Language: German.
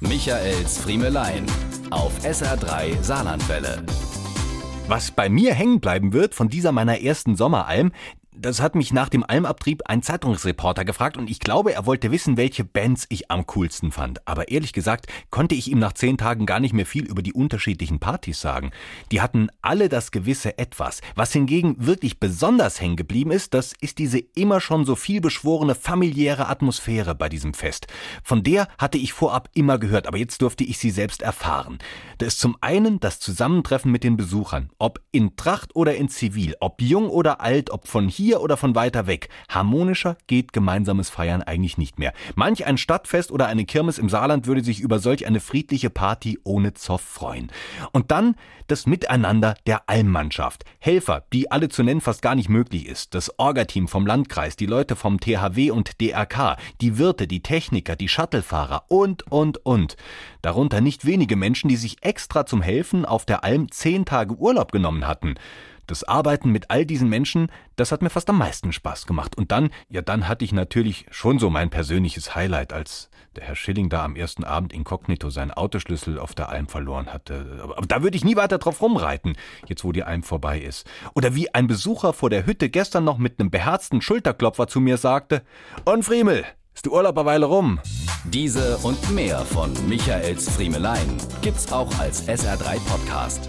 Michaels Friemelein auf SR3 Saarlandwelle. Was bei mir hängen bleiben wird von dieser meiner ersten Sommeralm, das hat mich nach dem Almabtrieb ein Zeitungsreporter gefragt und ich glaube, er wollte wissen, welche Bands ich am coolsten fand. Aber ehrlich gesagt konnte ich ihm nach zehn Tagen gar nicht mehr viel über die unterschiedlichen Partys sagen. Die hatten alle das gewisse Etwas. Was hingegen wirklich besonders hängen geblieben ist, das ist diese immer schon so viel beschworene familiäre Atmosphäre bei diesem Fest. Von der hatte ich vorab immer gehört, aber jetzt durfte ich sie selbst erfahren. Da ist zum einen das Zusammentreffen mit den Besuchern, ob in Tracht oder in Zivil, ob jung oder alt, ob von hier hier oder von weiter weg. Harmonischer geht gemeinsames Feiern eigentlich nicht mehr. Manch ein Stadtfest oder eine Kirmes im Saarland würde sich über solch eine friedliche Party ohne Zoff freuen. Und dann das Miteinander der Almmannschaft. Helfer, die alle zu nennen fast gar nicht möglich ist. Das Orga-Team vom Landkreis, die Leute vom THW und DRK, die Wirte, die Techniker, die Shuttlefahrer und, und, und. Darunter nicht wenige Menschen, die sich extra zum Helfen auf der Alm zehn Tage Urlaub genommen hatten. Das Arbeiten mit all diesen Menschen, das hat mir fast am meisten Spaß gemacht. Und dann, ja, dann hatte ich natürlich schon so mein persönliches Highlight, als der Herr Schilling da am ersten Abend inkognito seinen Autoschlüssel auf der Alm verloren hatte. Aber da würde ich nie weiter drauf rumreiten, jetzt wo die Alm vorbei ist. Oder wie ein Besucher vor der Hütte gestern noch mit einem beherzten Schulterklopfer zu mir sagte, Und Friemel, ist die Urlaub eine Weile rum? Diese und mehr von Michaels Friemelein gibt's auch als SR3 Podcast.